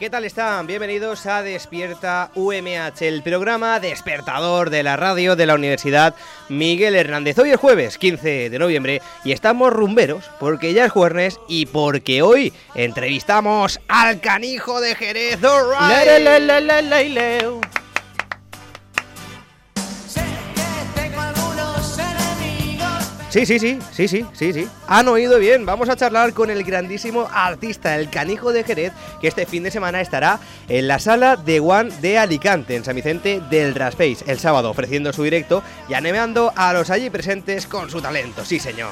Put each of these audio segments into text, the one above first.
¿Qué tal están? Bienvenidos a Despierta UMH, el programa despertador de la radio de la Universidad Miguel Hernández. Hoy es jueves 15 de noviembre y estamos rumberos porque ya es jueves y porque hoy entrevistamos al canijo de Jerez. all right. Sí, sí, sí, sí, sí, sí, sí. Han oído bien. Vamos a charlar con el grandísimo artista, el canijo de Jerez, que este fin de semana estará en la sala de One de Alicante, en San Vicente del Raspace, el sábado, ofreciendo su directo y animando a los allí presentes con su talento. Sí, señor.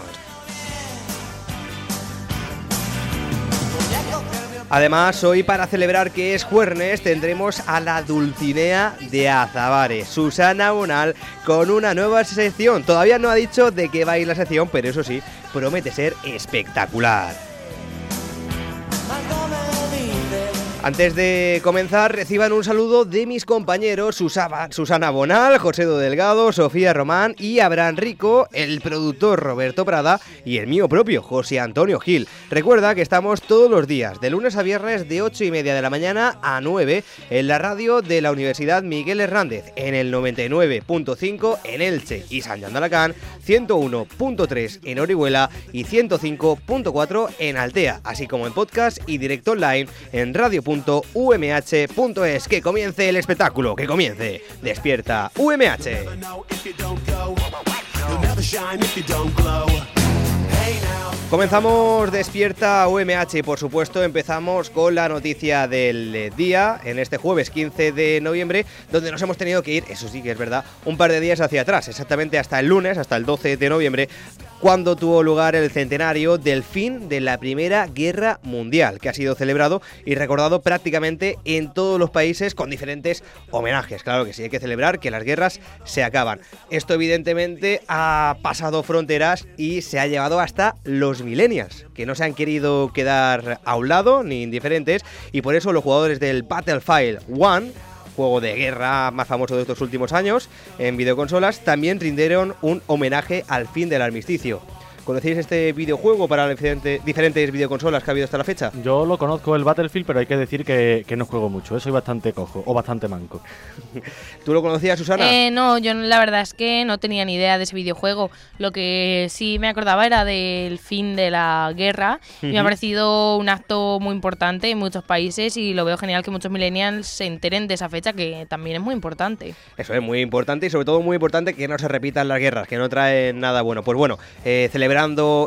Además, hoy para celebrar que es jueves tendremos a la Dulcinea de Azabares, Susana Bonal, con una nueva sección. Todavía no ha dicho de qué va a ir la sección, pero eso sí, promete ser espectacular. Antes de comenzar, reciban un saludo de mis compañeros Susana Bonal, José Do Delgado, Sofía Román y Abraham Rico, el productor Roberto Prada y el mío propio, José Antonio Gil. Recuerda que estamos todos los días, de lunes a viernes, de 8 y media de la mañana a 9, en la radio de la Universidad Miguel Hernández, en el 99.5 en Elche y San Alacant, 101.3 en Orihuela y 105.4 en Altea, así como en podcast y directo online en radio.umh.es. Que comience el espectáculo, que comience. Despierta UMH. Comenzamos Despierta UMH por supuesto empezamos con la noticia del día en este jueves 15 de noviembre donde nos hemos tenido que ir, eso sí que es verdad, un par de días hacia atrás, exactamente hasta el lunes, hasta el 12 de noviembre, cuando tuvo lugar el centenario del fin de la Primera Guerra Mundial, que ha sido celebrado y recordado prácticamente en todos los países con diferentes homenajes. Claro que sí, hay que celebrar que las guerras se acaban. Esto evidentemente ha pasado fronteras y se ha llevado hasta los millennials, que no se han querido quedar a un lado ni indiferentes y por eso los jugadores del Battlefield 1 juego de guerra más famoso de estos últimos años en videoconsolas, también rindieron un homenaje al fin del armisticio. ¿Conocéis este videojuego para diferente- diferentes videoconsolas que ha habido hasta la fecha? Yo lo conozco el Battlefield, pero hay que decir que, que no juego mucho. ¿eh? Soy bastante cojo o bastante manco. ¿Tú lo conocías, Susana? Eh, no, yo la verdad es que no tenía ni idea de ese videojuego. Lo que sí me acordaba era del fin de la guerra. y me ha parecido un acto muy importante en muchos países y lo veo genial que muchos millennials se enteren de esa fecha que también es muy importante. Eso es muy importante y sobre todo muy importante que no se repitan las guerras, que no traen nada bueno. Pues bueno, eh,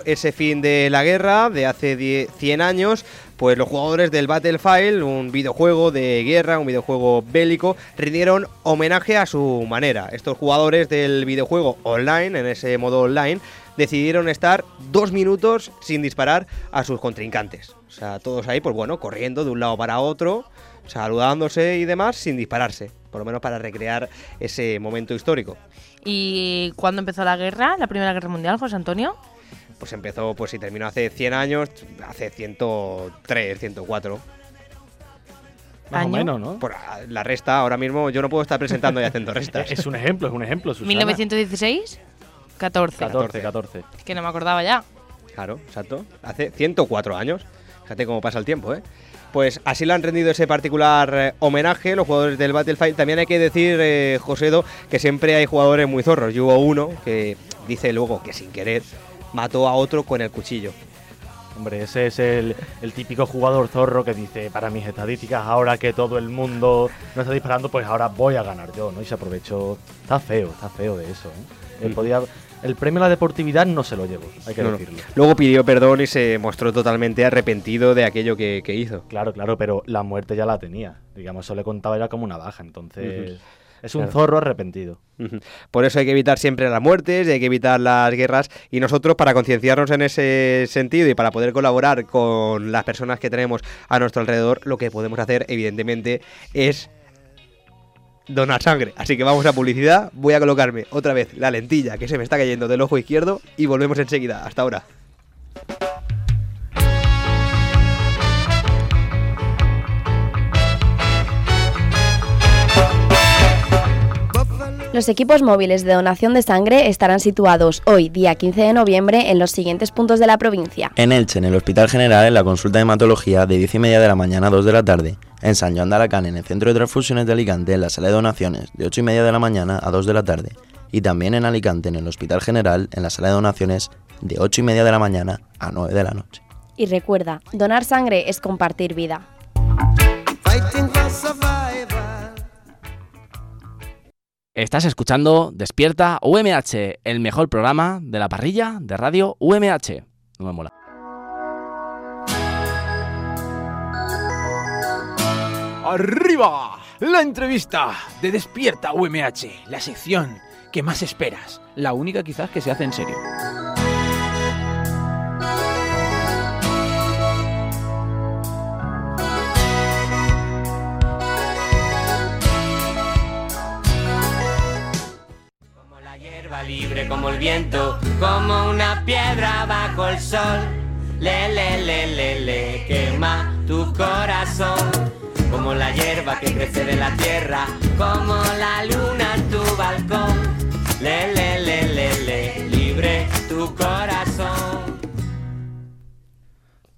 ese fin de la guerra de hace 10 100 años, pues los jugadores del Battlefield, un videojuego de guerra, un videojuego bélico, rindieron homenaje a su manera. Estos jugadores del videojuego online, en ese modo online, decidieron estar dos minutos sin disparar a sus contrincantes. O sea, todos ahí, pues bueno, corriendo de un lado para otro, saludándose y demás, sin dispararse. Por lo menos para recrear ese momento histórico. ¿Y cuándo empezó la guerra, la Primera Guerra Mundial, José Antonio? Pues empezó, pues si terminó hace 100 años, hace 103, 104. Más ¿Año? o menos, ¿no? Por la resta, ahora mismo yo no puedo estar presentando y haciendo restas. Es un ejemplo, es un ejemplo, Susana. ¿1916? 14. 14, 14. Que no me acordaba ya. Claro, exacto. Hace 104 años. Fíjate cómo pasa el tiempo, ¿eh? Pues así le han rendido ese particular eh, homenaje los jugadores del Battlefield. También hay que decir, eh, Josedo, que siempre hay jugadores muy zorros. Y hubo uno que dice luego que sin querer mató a otro con el cuchillo. Hombre, ese es el, el típico jugador zorro que dice, para mis estadísticas, ahora que todo el mundo no está disparando, pues ahora voy a ganar yo, ¿no? Y se aprovechó. Está feo, está feo de eso, ¿eh? Él Mm. podía, el premio a la deportividad no se lo llevo, hay que No, no. decirlo. Luego pidió perdón y se mostró totalmente arrepentido de aquello que, que hizo. Claro, claro, pero la muerte ya la tenía. Digamos, eso le contaba ya como una baja, entonces... Es un zorro arrepentido. Por eso hay que evitar siempre las muertes y hay que evitar las guerras. Y nosotros, para concienciarnos en ese sentido y para poder colaborar con las personas que tenemos a nuestro alrededor, lo que podemos hacer, evidentemente, es donar sangre. Así que vamos a publicidad. Voy a colocarme otra vez la lentilla que se me está cayendo del ojo izquierdo y volvemos enseguida. Hasta ahora. Los equipos móviles de donación de sangre estarán situados hoy, día 15 de noviembre, en los siguientes puntos de la provincia. En Elche, en el Hospital General, en la consulta de hematología de 10 y media de la mañana a 2 de la tarde. En San Joan de Alacán, en el Centro de Transfusiones de Alicante, en la sala de donaciones, de 8 y media de la mañana a 2 de la tarde. Y también en Alicante, en el Hospital General, en la sala de donaciones, de 8 y media de la mañana a 9 de la noche. Y recuerda, donar sangre es compartir vida. Estás escuchando Despierta UMH, el mejor programa de la parrilla de radio UMH. No me mola. ¡Arriba! La entrevista de Despierta UMH, la sección que más esperas, la única quizás que se hace en serio. Libre como el viento, como una piedra bajo el sol. Le, le, le, le, quema tu corazón. Como la hierba que crece de la tierra, como la luna en tu balcón. Le, le, le, le, le, libre tu corazón.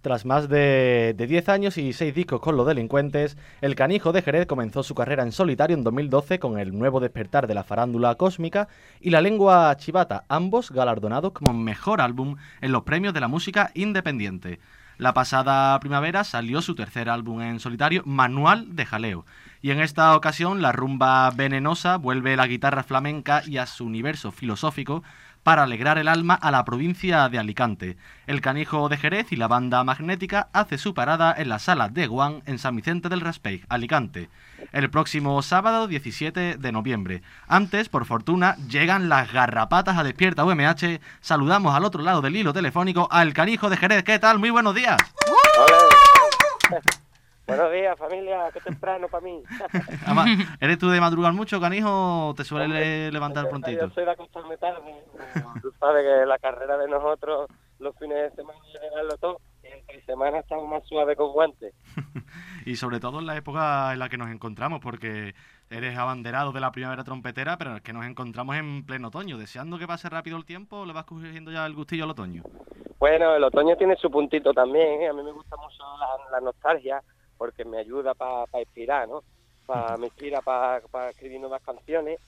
Tras más de, de 10 años y 6 discos con los delincuentes, el canijo de Jerez comenzó su carrera en solitario en 2012 con el nuevo despertar de la farándula cósmica y la lengua chivata, ambos galardonados como mejor álbum en los premios de la música independiente. La pasada primavera salió su tercer álbum en solitario, Manual de Jaleo. Y en esta ocasión la rumba venenosa vuelve la guitarra flamenca y a su universo filosófico para alegrar el alma a la provincia de Alicante. El canijo de Jerez y la banda magnética hace su parada en la sala de Guan en San Vicente del Raspeig, Alicante, el próximo sábado 17 de noviembre. Antes, por fortuna, llegan las garrapatas a Despierta UMH. Saludamos al otro lado del hilo telefónico al canijo de Jerez. ¿Qué tal? Muy buenos días. Buenos días, familia. Qué temprano para mí. Además, ¿Eres tú de madrugar mucho, canijo, o te suele Hombre, levantar prontito? Yo soy de acostarme tarde. Tú sabes que la carrera de nosotros, los fines de semana, llegarlo todo. Entre semana estamos más suaves con guantes. Y sobre todo en la época en la que nos encontramos, porque eres abanderado de la primavera trompetera, pero es que nos encontramos en pleno otoño. Deseando que pase rápido el tiempo, ¿le vas cogiendo ya el gustillo al otoño? Bueno, el otoño tiene su puntito también. ¿eh? A mí me gusta mucho la, la nostalgia porque me ayuda para inspirar, ¿no? Pa, me inspira para escribir nuevas canciones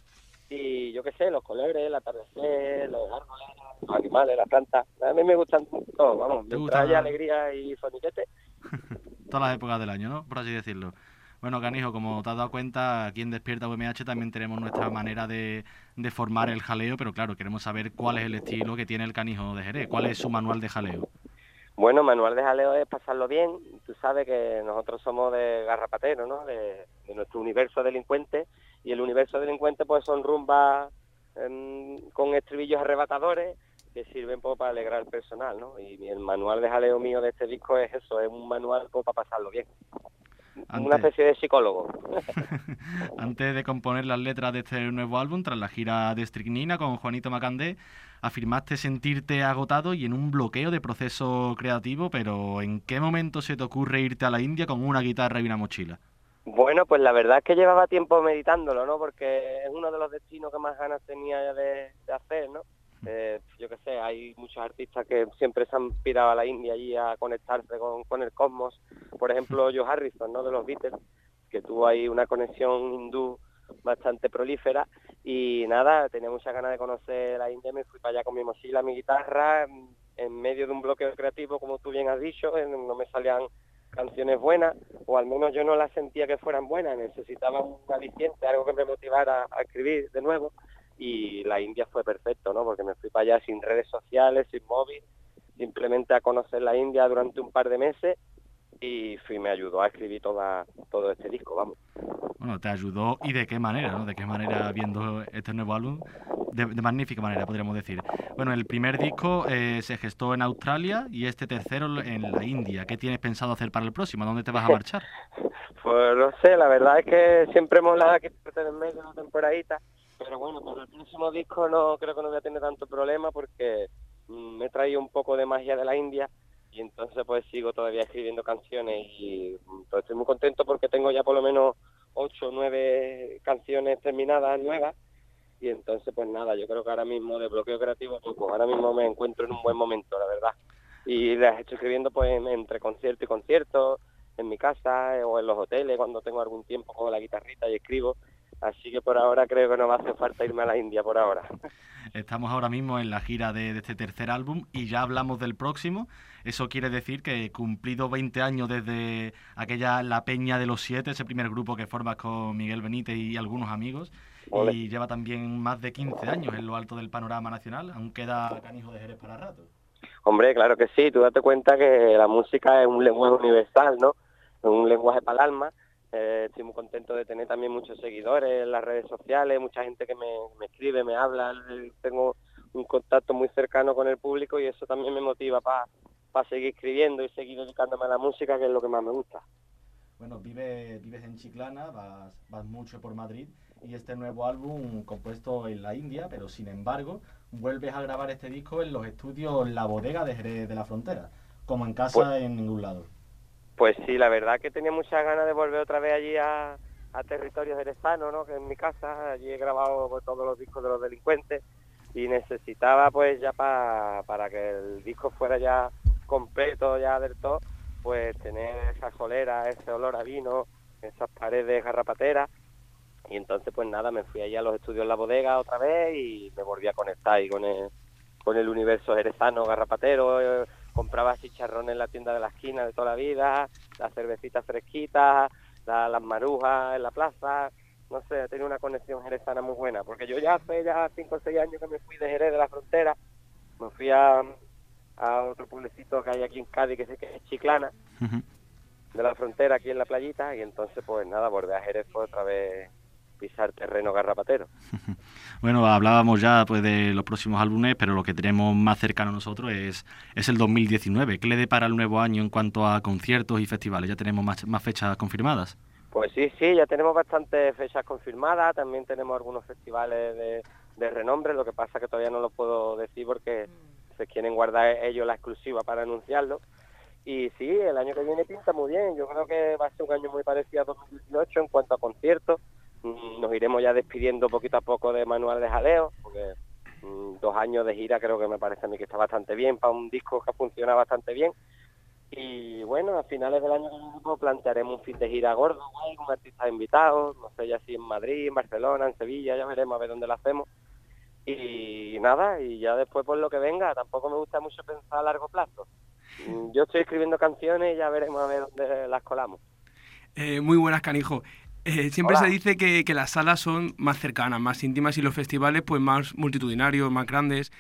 y yo qué sé, los colores, el atardecer, los árboles, los animales, las plantas. A mí me gustan todos, vamos, ¿Te me gusta? trae alegría y soniquete. Todas las épocas del año, ¿no? Por así decirlo. Bueno, Canijo, como te has dado cuenta, aquí en Despierta UMH también tenemos nuestra manera de, de formar el jaleo, pero claro, queremos saber cuál es el estilo que tiene el Canijo de Jerez, cuál es su manual de jaleo. Bueno, manual de jaleo es pasarlo bien. Tú sabes que nosotros somos de garrapatero, ¿no? De, de nuestro universo delincuente. Y el universo delincuente pues son rumbas em, con estribillos arrebatadores que sirven pues, para alegrar al personal, ¿no? Y el manual de jaleo mío de este disco es eso, es un manual pues, para pasarlo bien. Una Antes, especie de psicólogo. antes de componer las letras de este nuevo álbum, tras la gira de Stricnina con Juanito Macandé, afirmaste sentirte agotado y en un bloqueo de proceso creativo, pero ¿en qué momento se te ocurre irte a la India con una guitarra y una mochila? Bueno, pues la verdad es que llevaba tiempo meditándolo, ¿no? Porque es uno de los destinos que más ganas tenía de, de hacer, ¿no? Eh, yo qué sé, hay muchos artistas que siempre se han pirado a la India allí a conectarse con, con el cosmos. Por ejemplo, Joe Harrison, ¿no? De los Beatles, que tuvo ahí una conexión hindú bastante prolífera y nada, tenía muchas ganas de conocer la India, me fui para allá con mi mochila, mi guitarra, en, medio de un bloqueo creativo, como tú bien has dicho, no me salían canciones buenas, o al menos yo no las sentía que fueran buenas, necesitaba un aliciente, algo que me motivara a escribir de nuevo, y la India fue perfecto, ¿no? Porque me fui para allá sin redes sociales, sin móvil, simplemente a conocer la India durante un par de meses, y fui, me ayudó a escribir toda, todo este disco, vamos. Bueno, te ayudó y de qué manera, ¿no? De qué manera viendo este nuevo álbum, de, de magnífica manera, podríamos decir. Bueno, el primer disco eh, se gestó en Australia y este tercero en la India. ¿Qué tienes pensado hacer para el próximo? ¿A dónde te vas a marchar? Pues no sé, la verdad es que siempre mola que esté en medio de una temporadita, pero bueno, para el próximo disco no creo que no voy a tener tanto problema porque mm, me he traído un poco de magia de la India y entonces pues sigo todavía escribiendo canciones y mm, pues estoy muy contento porque tengo ya por lo menos ocho o nueve canciones terminadas nuevas y entonces pues nada, yo creo que ahora mismo de bloqueo creativo pues, pues ahora mismo me encuentro en un buen momento, la verdad. Y las estoy escribiendo pues en- entre concierto y concierto, en mi casa eh, o en los hoteles cuando tengo algún tiempo con la guitarrita y escribo. Así que por ahora creo que no me hace falta irme a la India por ahora. Estamos ahora mismo en la gira de, de este tercer álbum y ya hablamos del próximo. Eso quiere decir que cumplido 20 años desde aquella La Peña de los Siete, ese primer grupo que formas con Miguel Benítez y algunos amigos, Ole. y lleva también más de 15 años en lo alto del panorama nacional, aún queda Canijo de Jerez para rato. Hombre, claro que sí, tú date cuenta que la música es un lenguaje universal, ¿no? Es un lenguaje para el alma. Eh, estoy muy contento de tener también muchos seguidores en las redes sociales, mucha gente que me, me escribe, me habla, eh, tengo un contacto muy cercano con el público y eso también me motiva para seguir escribiendo y seguir dedicándome a la música, que es lo que más me gusta. Bueno, vive, vives en Chiclana, vas, vas mucho por Madrid y este nuevo álbum compuesto en la India, pero sin embargo vuelves a grabar este disco en los estudios La Bodega de Jerez de la Frontera, como en casa Pues- en ningún lado. Pues sí, la verdad que tenía muchas ganas de volver otra vez allí a, a jerezano, ¿no? Que es mi casa, allí he grabado pues, todos los discos de los delincuentes y necesitaba pues ya pa- para que el disco fuera ya completo, ya del todo, pues tener esa solera, ese olor a vino, esas paredes garrapateras y entonces pues nada, me fui allí a los estudios La Bodega otra vez y me volví a conectar ahí con el, con el universo jerezano garrapatero, eh, compraba chicharrones en la tienda de la esquina de toda la vida, las cervecitas fresquitas, la- las marujas en la plaza, no sé, tenía una conexión jerezana muy buena, porque yo ya hace ya 5 o 6 años que me fui de Jerez de la frontera, me fui a, a otro pueblecito que hay aquí en Cádiz que sé que es Chiclana, de la frontera aquí en la playita, y entonces pues nada, volví a Jerez fue otra vez pisar terreno garrapatero. Bueno, hablábamos ya pues de los próximos álbumes, pero lo que tenemos más cercano a nosotros es, es el 2019. ¿Qué le depara el nuevo año en cuanto a conciertos y festivales? Ya tenemos más, más fechas confirmadas. Pues sí, sí, ya tenemos bastantes fechas confirmadas, también tenemos algunos festivales de, de renombre, lo que pasa que todavía no lo puedo decir porque se quieren guardar ellos la exclusiva para anunciarlo. Y sí, el año que viene pinta muy bien, yo creo que va a ser un año muy parecido a 2018 en cuanto a conciertos. Mm, Nos iremos ya despidiendo poquito a poco de Manual de Jaleo, porque mm, dos años de gira creo que me parece a mí que está bastante bien para un disco que funciona bastante bien. Y bueno, a finales del año pues, plantearemos un fin de gira gordo, guay, con artistas invitados, no sé ya si en Madrid, en Barcelona, en Sevilla, ya veremos a ver dónde lo hacemos. Y nada, y ya después por lo que venga, tampoco me gusta mucho pensar a largo plazo. Mm, Yo estoy escribiendo canciones y ya veremos a ver dónde las colamos. Eh, muy buenas, canijo. Eh, siempre Hola. se dice que, que las salas son más cercanas, más íntimas y los festivales pues más multitudinarios, más grandes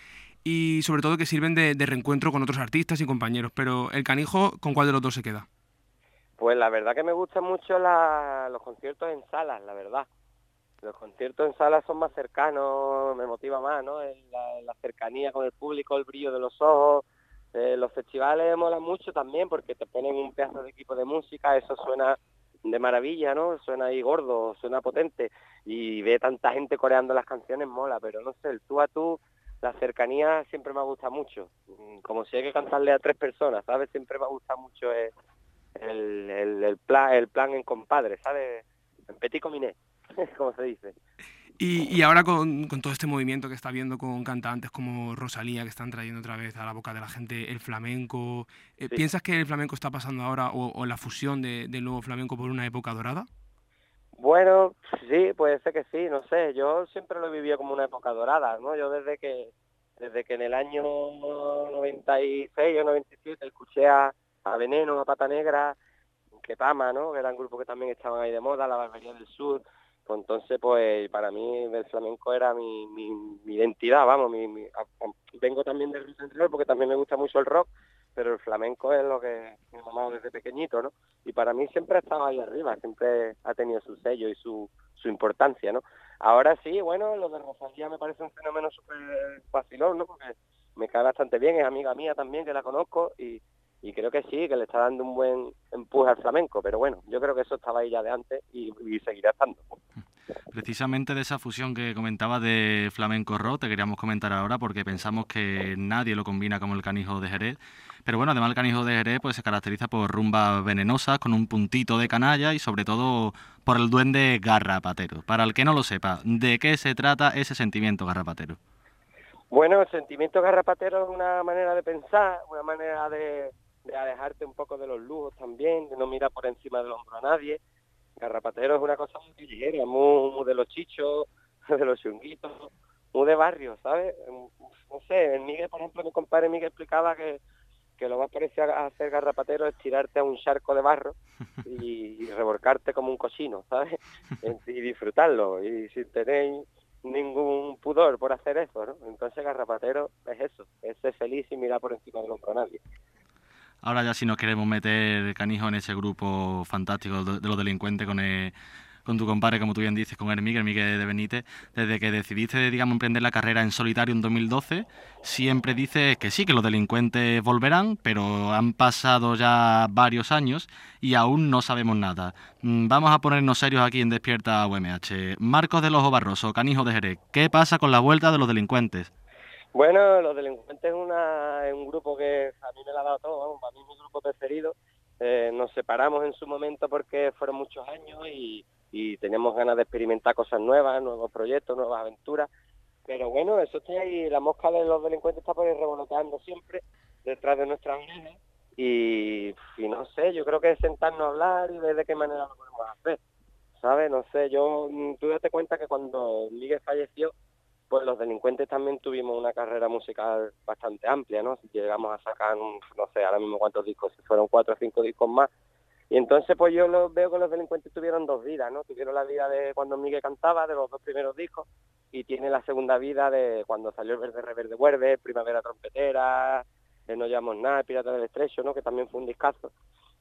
y sobre todo que sirven de, de reencuentro con otros artistas y compañeros. Pero el canijo, ¿con cuál de los dos se queda? Pues la verdad que me gustan mucho la- los conciertos en salas, la verdad. Los conciertos en salas son más cercanos, me motiva más, ¿no? La cercanía con el público, el brillo de los ojos. Eh, los festivales molan mucho también porque te ponen un pedazo de equipo de música, eso suena de maravilla, ¿no? Suena ahí gordo, suena potente y ve tanta gente coreando las canciones mola, pero no sé, el tú a tú, la cercanía siempre me gusta mucho. Mm, Como si hay que cantarle a tres personas, ¿sabes? Siempre me gusta mucho el, el, el, plan, el plan en compadre, ¿sabes? En petit comité, como se dice. Y, y ahora con, con todo este movimiento que está viendo con cantantes como Rosalía, que están trayendo otra vez a la boca de la gente el flamenco, eh, Sí. ¿piensas que el flamenco está pasando ahora o, o la fusión de- del nuevo flamenco por una época dorada? Bueno, sí, puede ser que sí, no sé, yo siempre lo he vivido como una época dorada, ¿no? Yo desde que desde que en el año 96 o 97 escuché a, a Veneno, a Pata Negra, Ketama, ¿no? Que eran grupos que también estaban ahí de moda, la Barbería del Sur, pues entonces pues para mí el flamenco era mi, mi, identidad, vamos, vengo también del rock and roll porque también me gusta mucho el rock, pero el flamenco es lo que me ha mamado desde pequeñito, ¿no? Y para mí siempre ha estado ahí arriba, siempre ha tenido su sello y su, su importancia, ¿no? Ahora sí, bueno, lo de Rosalía me parece un fenómeno súper facilón, ¿no? Porque me cae bastante bien, es amiga mía también, que la conozco, y, y creo que sí, que le está dando un buen empuje al flamenco, pero bueno, yo creo que eso estaba ahí ya de antes y seguirá estando. Precisamente de esa fusión que comentaba de flamenco rock, te queríamos comentar ahora porque pensamos que nadie lo combina como el canijo de Jerez. Pero bueno, además el canijo de Jerez pues, se caracteriza por rumbas venenosas, con un puntito de canalla y sobre todo por el duende garrapatero. Para el que no lo sepa, ¿de qué se trata ese sentimiento garrapatero? Bueno, el sentimiento garrapatero es una manera de pensar, una manera de alejarte un poco de los lujos también, de no mirar por encima del hombro a nadie. Garrapatero es una cosa muy callejera, muy, muy de los chichos, de los chunguitos, muy de barrio, ¿sabes? No sé, en Miguel, por ejemplo, mi compadre Miguel explicaba que, que lo más parecido a hacer garrapatero es tirarte a un charco de barro y, y revolcarte como un cochino, ¿sabes? y disfrutarlo, y sin tener ningún pudor por hacer eso, ¿no? Entonces garrapatero es eso, es ser feliz y mirar por encima del hombro a nadie. Ahora ya si nos queremos meter canijo en ese grupo fantástico de los delincuentes con el- con tu compadre, como tú bien dices, con Hermíguez, Hermíguez de Benítez, desde que decidiste, digamos, emprender la carrera en solitario en 2012, siempre dices que sí, que los delincuentes volverán, pero han pasado ya varios años y aún no sabemos nada. Mm, Vamos a ponernos serios aquí en Despierta UMH. Marcos de los Barroso, Canijo de Jerez, ¿qué pasa con la vuelta de los delincuentes? Bueno, Los Delincuentes es, una, un grupo que a mí me lo ha dado todo, vamos, para mí es mi grupo preferido. Eh, nos separamos en su momento porque fueron muchos años y, y teníamos ganas de experimentar cosas nuevas, nuevos proyectos, nuevas aventuras. Pero bueno, eso está ahí, la mosca de los delincuentes está por ahí revoloteando siempre detrás de nuestras orejas y, y no sé, yo creo que es sentarnos a hablar y ver de qué manera lo podemos hacer, ¿sabes? No sé, yo, mm, tú date cuenta que cuando Miguel falleció, pues los delincuentes también tuvimos una carrera musical bastante amplia, ¿no? Llegamos a sacar, no sé, ahora mismo cuántos discos, si fueron cuatro o cinco discos más. Y entonces pues yo lo, veo que los delincuentes tuvieron dos vidas, ¿no? Tuvieron la vida de cuando Miguel cantaba, de los dos primeros discos, y tiene la segunda vida de cuando salió el Verde Reverde Vuelve, Primavera Trompetera, eh, No Llamamos Nada, Pirata del Estrecho, ¿no? Que también fue un discazo.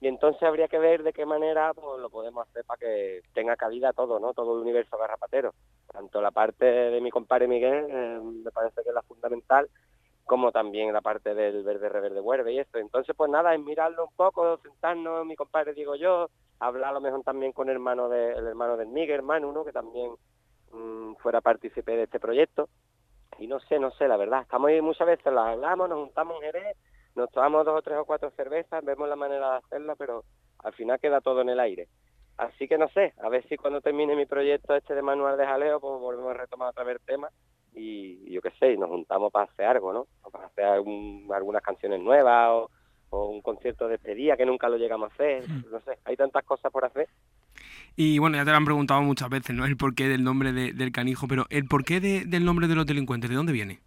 Y entonces habría que ver de qué manera pues, lo podemos hacer para que tenga cabida todo, ¿no? Todo el universo garrapatero. Tanto la parte de mi compadre Miguel, eh, me parece que es la fundamental, como también la parte del verde reverde vuelve y esto. Entonces, pues nada, es mirarlo un poco, sentarnos, mi compadre digo yo, hablar a lo mejor también con el hermano de, hermano del Miguel, hermano, uno que también mm, fuera partícipe de este proyecto. Y no sé, no sé, la verdad, estamos ahí muchas veces, lo hablamos, nos juntamos en Jerez, nos tomamos dos o tres o cuatro cervezas, vemos la manera de hacerla, pero al final queda todo en el aire. Así que no sé, a ver si cuando termine mi proyecto este de manual de jaleo, pues volvemos a retomar otra vez el tema y, yo qué sé, y nos juntamos para hacer algo, ¿no? O para hacer algún- algunas canciones nuevas o, o un concierto de despedida que nunca lo llegamos a hacer, no sé, hay tantas cosas por hacer. Y bueno, ya te lo han preguntado muchas veces, ¿no? El porqué del nombre de- del canijo, pero ¿el porqué de- del nombre de los delincuentes? ¿De dónde viene?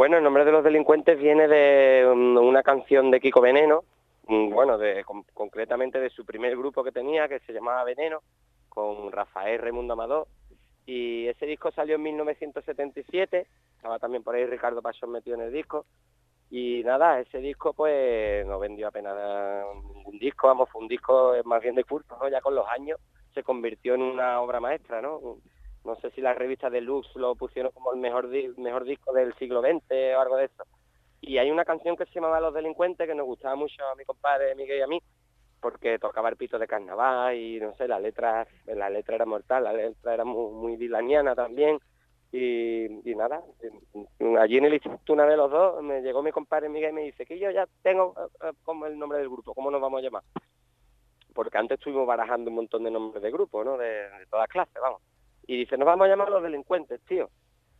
Bueno, el nombre de los delincuentes viene de um, una canción de Kiko Veneno, mm, bueno, de, con- concretamente de su primer grupo que tenía, que se llamaba Veneno, con Rafael Raimundo Amador. Y ese disco salió en 1977, estaba también por ahí Ricardo Pachón metido en el disco. Y nada, ese disco pues no vendió apenas ningún disco, vamos, fue un disco más bien de culto, ¿no? Ya con los años se convirtió en una obra maestra, ¿no? No sé si las revistas de Lux lo pusieron como el mejor, di- mejor disco del siglo XX o algo de eso. Y hay una canción que se llamaba Los Delincuentes que nos gustaba mucho a mi compadre Miguel y a mí, porque tocaba el pito de carnaval y no sé, la letra, la letra era mortal, la letra era muy, muy dilaniana también. Y, nada, allí en el instituto una de los dos me llegó mi compadre Miguel y me dice que yo ya tengo eh, eh, como el nombre del grupo, ¿cómo nos vamos a llamar? Porque antes estuvimos barajando un montón de nombres de grupos, ¿no? De todas clases, vamos. Y dice, nos vamos a llamar los delincuentes, tío.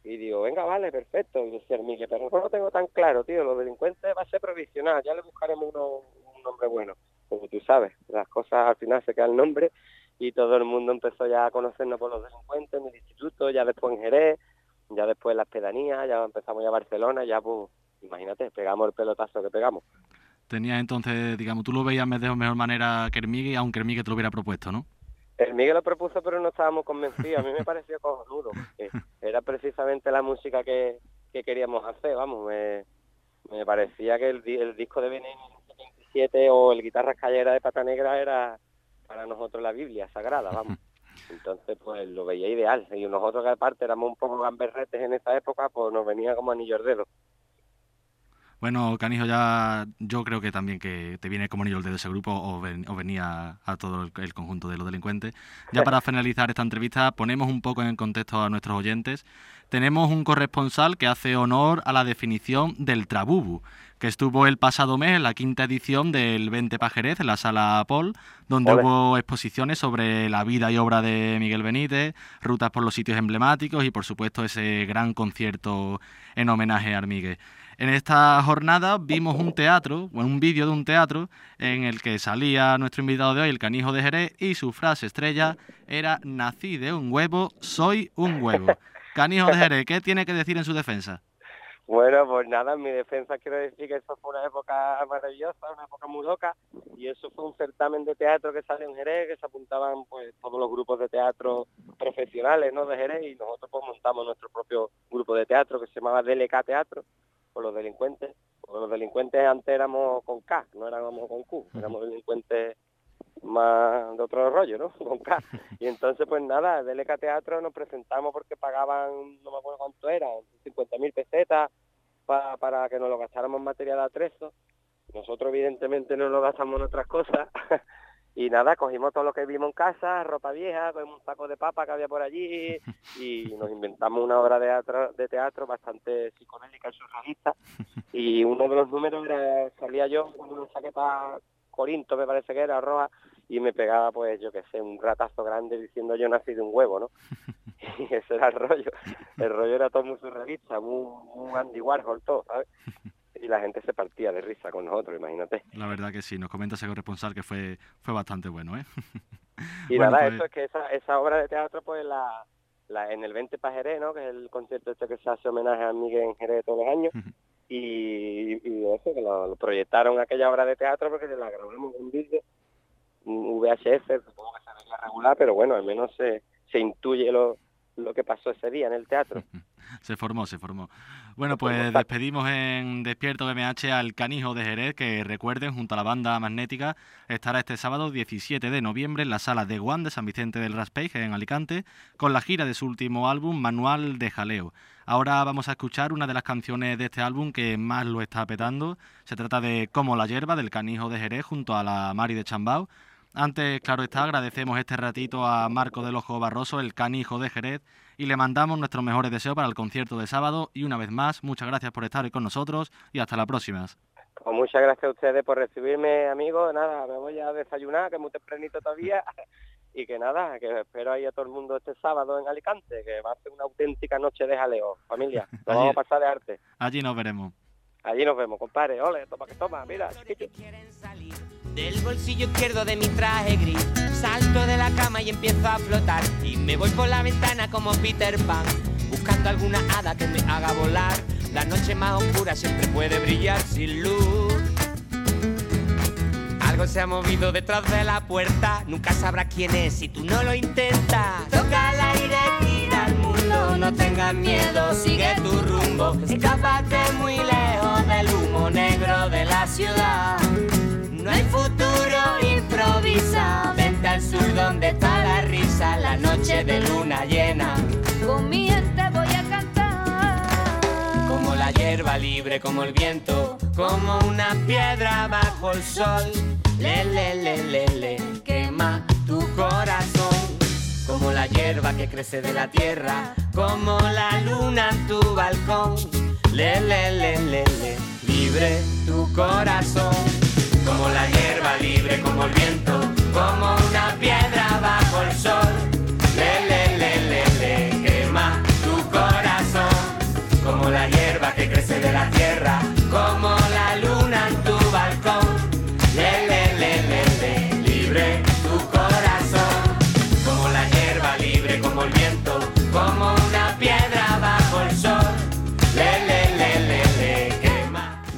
Y digo, venga, vale, perfecto. Y decía el Miguel, pero no lo tengo tan claro, tío. Los delincuentes va a ser provisional, ya le buscaremos un nombre bueno. Como tú sabes, las cosas al final se queda el nombre y todo el mundo empezó ya a conocernos por los delincuentes en el instituto, ya después en Jerez, ya después en las pedanías, ya empezamos ya a Barcelona, ya pues, imagínate, pegamos el pelotazo que pegamos. Tenías entonces, digamos, tú lo veías de mejor manera que Hermigue, aunque Hermigue te lo hubiera propuesto, ¿no? El Miguel lo propuso, pero no estábamos convencidos. A mí me pareció cojonudo, porque era precisamente la música que, que queríamos hacer, vamos. Me, me parecía que el, di- el disco de Veneno 77 o el Guitarra Callera de Pata Negra era para nosotros la Biblia sagrada, vamos. Entonces, pues lo veía ideal. Y nosotros que aparte éramos un poco gamberretes en esa época, pues nos venía como anillo al dedo. Bueno, Canijo, ya yo creo que también que te viene como anillo al dedo ese grupo o, ven- o venía a todo el, el conjunto de los delincuentes. Ya para finalizar esta entrevista, ponemos un poco en contexto a nuestros oyentes. Tenemos un corresponsal que hace honor a la definición del trabubu, que estuvo el pasado mes en la quinta edición del 20 Pajerez en la sala Paul, donde Ole. hubo exposiciones sobre la vida y obra de Miguel Benítez, rutas por los sitios emblemáticos y por supuesto ese gran concierto en homenaje a Armigue. En esta jornada vimos un teatro, bueno, un vídeo de un teatro en el que salía nuestro invitado de hoy, el canijo de Jerez, y su frase estrella era nací de un huevo, soy un huevo. Canijo de Jerez, ¿qué tiene que decir en su defensa? Bueno, pues nada, en mi defensa quiero decir que eso fue una época maravillosa, una época muy loca, y eso fue un certamen de teatro que salió en Jerez, que se apuntaban pues todos los grupos de teatro profesionales, ¿no? De Jerez, y nosotros pues montamos nuestro propio grupo de teatro que se llamaba DLK Teatro, por los delincuentes, porque los delincuentes antes éramos con K, no éramos con Q, éramos delincuentes más de otro rollo, ¿no? Con K. Y entonces, pues nada, del ECA Teatro nos presentamos porque pagaban, no me acuerdo cuánto era, 50.000 pesetas pa- para que nos lo gastáramos en material de atrezo. Nosotros evidentemente no lo gastamos en otras cosas. y nada, cogimos todo lo que vimos en casa, ropa vieja, cogimos un saco de papa que había por allí y nos inventamos una obra de teatro, de teatro bastante psicodélica y surrealista. Y uno de los números era, salía yo con una chaqueta Corinto, me parece que era, roja, y me pegaba, pues, yo qué sé, un ratazo grande diciendo yo nací de un huevo, ¿no? Y ese era el rollo. El rollo era todo muy surrealista, muy, muy Andy Warhol, todo, ¿sabes? Y la gente se partía de risa con nosotros, imagínate. La verdad que sí, nos comenta ese corresponsal que fue, fue bastante bueno, ¿eh? Y Bueno, nada, pues- eso es que esa, esa obra de teatro, pues, la, la en el 20 para Jerez, ¿no? Que es el concierto este que se hace homenaje a Miguel en Jerez todos los años. y, y eso, que lo, lo proyectaron aquella obra de teatro porque la grabamos en vídeo, un VHS, supongo que se veía regular, pero bueno, al menos se, se intuye lo, lo que pasó ese día en el teatro. Se formó, se formó. Bueno, pues despedimos en Despierto MH al Canijo de Jerez, que recuerden, junto a la banda magnética, estará este sábado 17 de noviembre en la sala de Guan de San Vicente del Raspeig, en Alicante, con la gira de su último álbum, Manual de Jaleo. Ahora vamos a escuchar una de las canciones de este álbum que más lo está petando. Se trata de Como la hierba, del Canijo de Jerez, junto a la Mari de Chambao. Antes, claro está, agradecemos este ratito a Marco del Ojo Barroso, el canijo de Jerez, y le mandamos nuestros mejores deseos para el concierto de sábado. Y una vez más, muchas gracias por estar hoy con nosotros y hasta la próxima. Pues muchas gracias a ustedes por recibirme, amigos. Nada, me voy a desayunar, que es muy tempranito todavía. Y que nada, que espero ahí a todo el mundo este sábado en Alicante, que va a ser una auténtica noche de jaleo. Familia, lo vamos a pasar de arte. Allí nos veremos. Allí nos vemos, compadre. Ole, toma que toma, mira, chiquillo. Del bolsillo izquierdo de mi traje gris Salto de la cama y empiezo a flotar. Y me voy por la ventana como Peter Pan Buscando alguna hada que me haga volar. La noche más oscura siempre puede brillar sin luz. Algo se ha movido detrás de la puerta Nunca sabrás quién es si tú no lo intentas. Toca el aire, gira el mundo No tengas miedo, sigue tu rumbo. Escápate muy lejos del humo negro de la ciudad donde está la risa, la noche de luna llena. Con mi gente voy a cantar. Como la hierba libre, como el viento, como una piedra bajo el sol. Le, le, le, le, le, quema tu corazón. Como la hierba que crece de la tierra, como la luna en tu balcón. Le, le, le, le, le, libre tu corazón. Como la hierba libre, como el viento, como una piedra bajo el sol. Le, le, le, le, le, quema tu corazón. Como la hierba que crece de la tierra, como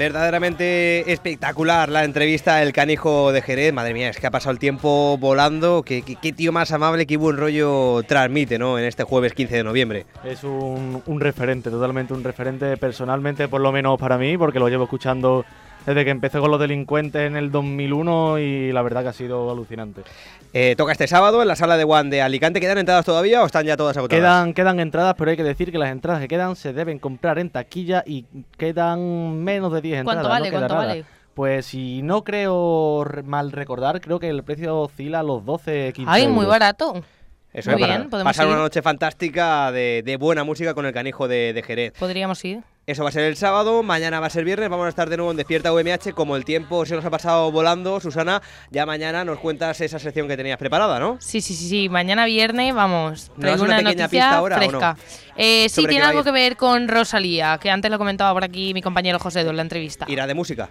Verdaderamente espectacular la entrevista del canijo de Jerez. Madre mía, es que ha pasado el tiempo volando. Qué, tío más amable, qué buen rollo transmite, ¿no? En este jueves 15 de noviembre. Es un referente, totalmente un referente personalmente, por lo menos para mí, porque lo llevo escuchando desde que empecé con los delincuentes en el 2001 y la verdad que ha sido alucinante. Eh, toca este sábado en la sala de One de Alicante. ¿Quedan entradas todavía o están ya todas agotadas? Quedan, quedan entradas, pero hay que decir que las entradas que quedan se deben comprar en taquilla y quedan menos de 10 entradas. ¿Cuánto no vale? ¿Cuánto nada. vale? Pues si no creo re- mal recordar, creo que el precio oscila a los 12, 15 Ay, muy barato. Eso Muy es para bien, podemos pasar ir. una noche fantástica de, de buena música con el canijo de, de Jerez. Podríamos ir. Eso va a ser el sábado, mañana va a ser viernes, vamos a estar de nuevo en Despierta UMH. Como el tiempo se nos ha pasado volando, Susana, ya mañana nos cuentas esa sección que tenías preparada, ¿no? Sí, sí, sí, sí. Mañana viernes, vamos. ¿Nos das Traigo una una pequeña noticia pista ahora o no? fresca. Eh, sí, ¿Sobre qué tiene algo que ver con Rosalía, que antes lo comentaba por aquí mi compañero José en la entrevista. Irá de música.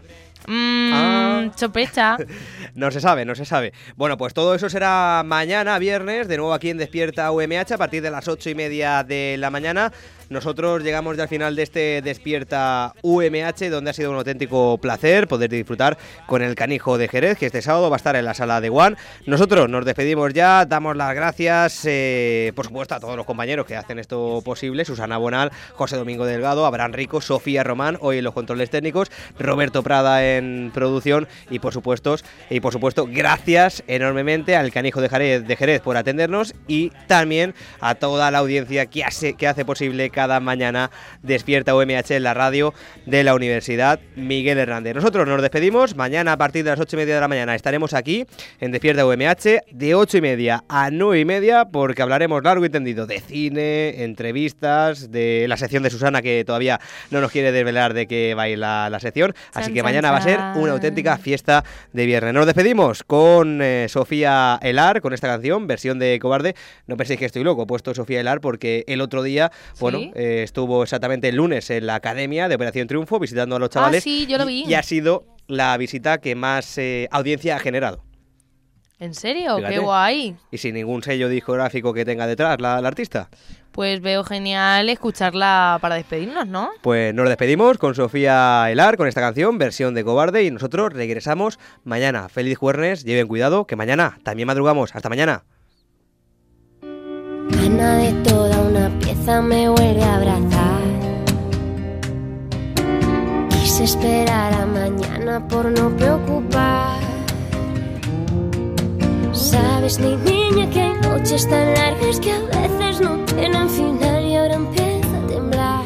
Mmm, Ah. sospecha. No se sabe, no se sabe. Bueno, pues todo eso será mañana, viernes, de nuevo aquí en Despierta UMH, a partir de las ocho y media de la mañana. Nosotros llegamos ya al final de este Despierta UMH, donde ha sido un auténtico placer poder disfrutar con el canijo de Jerez, que este sábado va a estar en la sala de One. Nosotros nos despedimos ya, damos las gracias, eh, por supuesto, a todos los compañeros que hacen esto posible: Susana Bonal, José Domingo Delgado, Abraham Rico, Sofía Román, hoy en los controles técnicos, Roberto Prada en producción y por supuesto, y por supuesto, gracias enormemente al canijo de Jerez, de Jerez por atendernos y también a toda la audiencia que hace, que hace posible cada mañana Despierta UMH en la radio de la Universidad Miguel Hernández. Nosotros nos despedimos, mañana a partir de las ocho y media de la mañana estaremos aquí en Despierta UMH de ocho y media a nueve y media porque hablaremos largo y tendido de cine, entrevistas, de la sección de Susana que todavía no nos quiere desvelar de qué va a ir la, la sección, así Chan, que chan, mañana va a ser una auténtica fiesta de viernes. Nos despedimos con eh, Sofía Elar, con esta canción, versión de Cobarde. No penséis que estoy loco, he puesto Sofía Elar porque el otro día, bueno, eh, estuvo exactamente el lunes en la academia de Operación Triunfo visitando a los chavales. Ah, sí, yo lo y- vi. Y, ha sido la visita que más eh, audiencia ha generado. ¿En serio? Fíjate. Qué guay. Y sin ningún sello discográfico que tenga detrás la, la artista. Pues veo genial escucharla para despedirnos, ¿no? Pues nos despedimos con Sofía Elar con esta canción, versión de Cobarde, y nosotros regresamos mañana. Feliz jueves, lleven cuidado, que mañana también madrugamos. Hasta mañana. Gana de toda una pieza me vuelve a abrazar. Esperar a mañana por no preocupar. Sabes, mi niña, que hay noches tan largas que a veces no tienen final y ahora empiezo a temblar.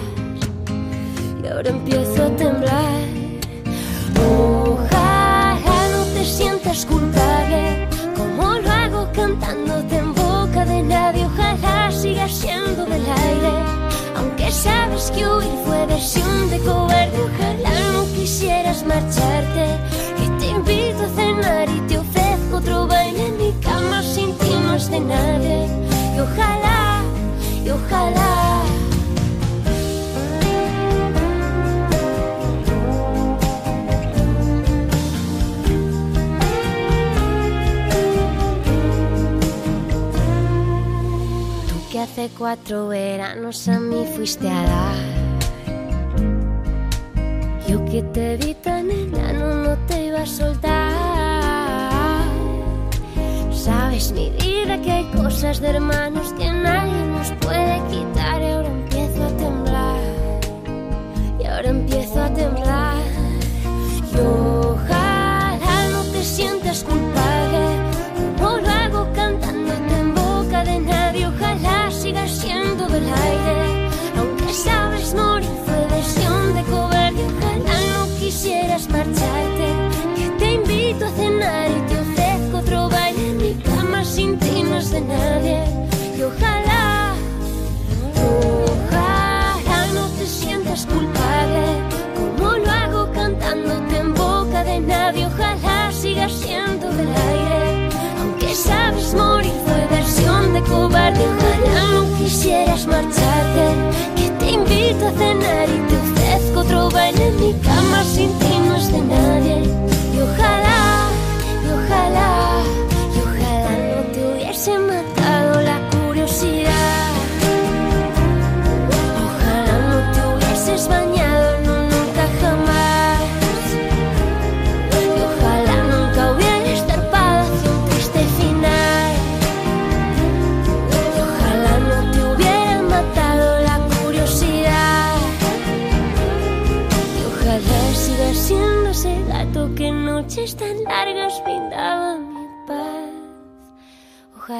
Y ahora empiezo a temblar. Ojalá no te sientas culpable como lo hago cantándote en boca de nadie. Ojalá sigas siendo del aire, aunque sabes que huir fue versión de cobarde. Ojalá quisieras marcharte Que te invito a cenar y te ofrezco otro baile en mi cama sin ti no es de nadie. Y ojalá, y ojalá. Tú que hace cuatro veranos a mí fuiste a dar. Yo que te vi tan enano no te iba a soltar. Sabes mi vida que hay cosas de hermanos que nadie nos puede quitar quisieras marcharte, te invito a cenar y te ofrezco otro baile en mi sin ti no de nadie. Y ojalá, ojalá no te sientas culpable, como lo hago cantándote en boca de nadie. Ojalá sigas siendo del aire, aunque sabes morir fue versión de cobarde. Ojalá no quisieras marcharte,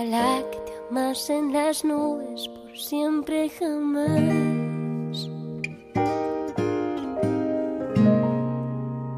Ojalá que te amasen las nubes por siempre jamás.